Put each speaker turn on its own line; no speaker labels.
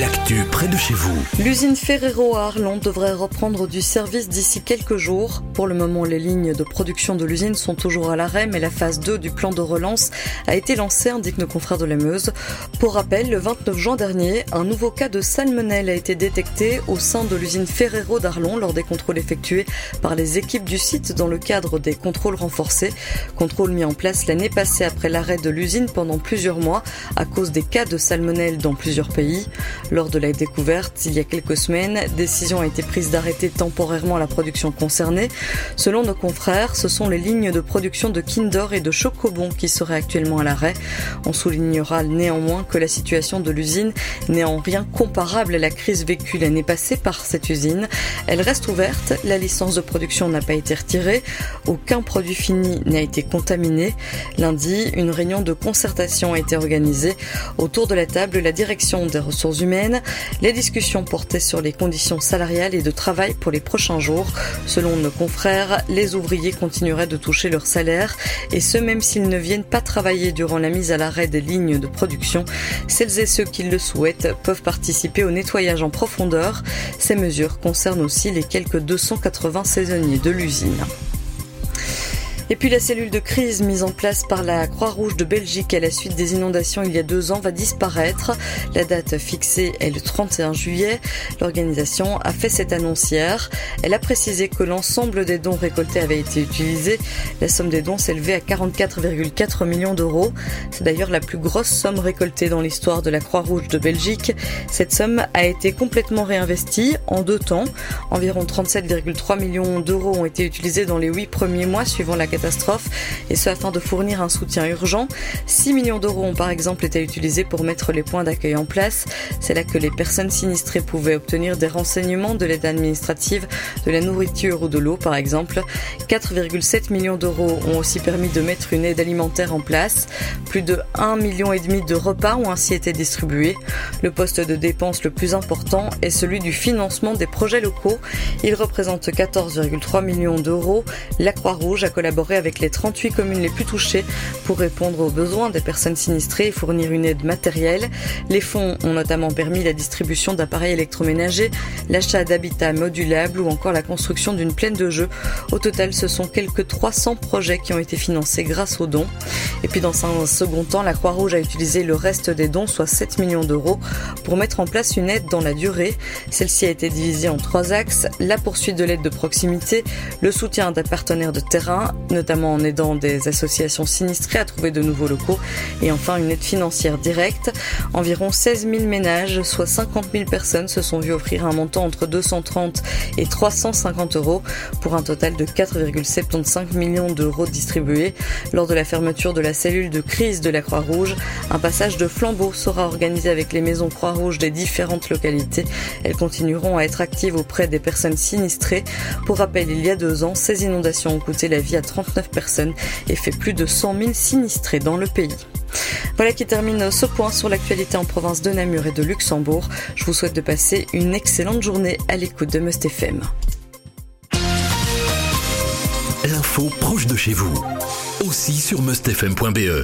L'actu près de chez vous.
L'usine Ferrero à Arlon devrait reprendre du service d'ici quelques jours. Pour le moment, les lignes de production de l'usine sont toujours à l'arrêt, mais la phase 2 du plan de relance a été lancée, indique nos confrères de la Meuse. Pour rappel, le 29 juin dernier, un nouveau cas de salmonelle a été détecté au sein de l'usine Ferrero d'Arlon lors des contrôles effectués par les équipes du site dans le cadre des contrôles renforcés. Contrôles mis en place l'année passée après l'arrêt de l'usine pendant plusieurs mois à cause des cas de salmonelle dans plusieurs pays. Lors de la découverte, il y a quelques semaines, décision a été prise d'arrêter temporairement la production concernée. Selon nos confrères, ce sont les lignes de production de Kinder et de Chocobon qui seraient actuellement à l'arrêt. On soulignera néanmoins que la situation de l'usine n'est en rien comparable à la crise vécue l'année passée par cette usine. Elle reste ouverte, la licence de production n'a pas été retirée, aucun produit fini n'a été contaminé. Lundi, une réunion de concertation a été organisée. Autour de la table, la direction des ressources humaines les discussions portaient sur les conditions salariales et de travail pour les prochains jours. Selon nos confrères, les ouvriers continueraient de toucher leur salaire et ce même s'ils ne viennent pas travailler durant la mise à l'arrêt des lignes de production. Celles et ceux qui le souhaitent peuvent participer au nettoyage en profondeur. Ces mesures concernent aussi les quelques 280 saisonniers de l'usine. Et puis la cellule de crise mise en place par la Croix-Rouge de Belgique à la suite des inondations il y a deux ans va disparaître. La date fixée est le 31 juillet. L'organisation a fait cette annonce. Elle a précisé que l'ensemble des dons récoltés avait été utilisé. La somme des dons s'élevait à 44,4 millions d'euros. C'est d'ailleurs la plus grosse somme récoltée dans l'histoire de la Croix-Rouge de Belgique. Cette somme a été complètement réinvestie en deux temps. Environ 37,3 millions d'euros ont été utilisés dans les huit premiers mois suivant la et ce afin de fournir un soutien urgent. 6 millions d'euros ont par exemple été utilisés pour mettre les points d'accueil en place. C'est là que les personnes sinistrées pouvaient obtenir des renseignements de l'aide administrative, de la nourriture ou de l'eau par exemple. 4,7 millions d'euros ont aussi permis de mettre une aide alimentaire en place. Plus de 1,5 million de repas ont ainsi été distribués. Le poste de dépense le plus important est celui du financement des projets locaux. Il représente 14,3 millions d'euros. La Croix-Rouge a collaboré avec les 38 communes les plus touchées pour répondre aux besoins des personnes sinistrées et fournir une aide matérielle. Les fonds ont notamment permis la distribution d'appareils électroménagers, l'achat d'habitats modulables ou encore la construction d'une plaine de jeux. Au total, ce sont quelques 300 projets qui ont été financés grâce aux dons. Et puis dans un second temps, la Croix-Rouge a utilisé le reste des dons, soit 7 millions d'euros, pour mettre en place une aide dans la durée. Celle-ci a été divisée en trois axes. La poursuite de l'aide de proximité, le soutien des partenaires de terrain, notamment en aidant des associations sinistrées à trouver de nouveaux locaux. Et enfin, une aide financière directe. Environ 16 000 ménages, soit 50 000 personnes, se sont vus offrir un montant entre 230 et 350 euros pour un total de 4,75 millions d'euros distribués. Lors de la fermeture de la cellule de crise de la Croix-Rouge, un passage de flambeau sera organisé avec les maisons Croix-Rouge des différentes localités. Elles continueront à être actives auprès des personnes sinistrées. Pour rappel, il y a deux ans, ces inondations ont coûté la vie à 30 39 personnes et fait plus de 100 000 sinistrés dans le pays. Voilà qui termine ce point sur l'actualité en province de Namur et de Luxembourg. Je vous souhaite de passer une excellente journée à l'écoute de Must FM.
L'info proche de chez vous, aussi sur mustfm.be.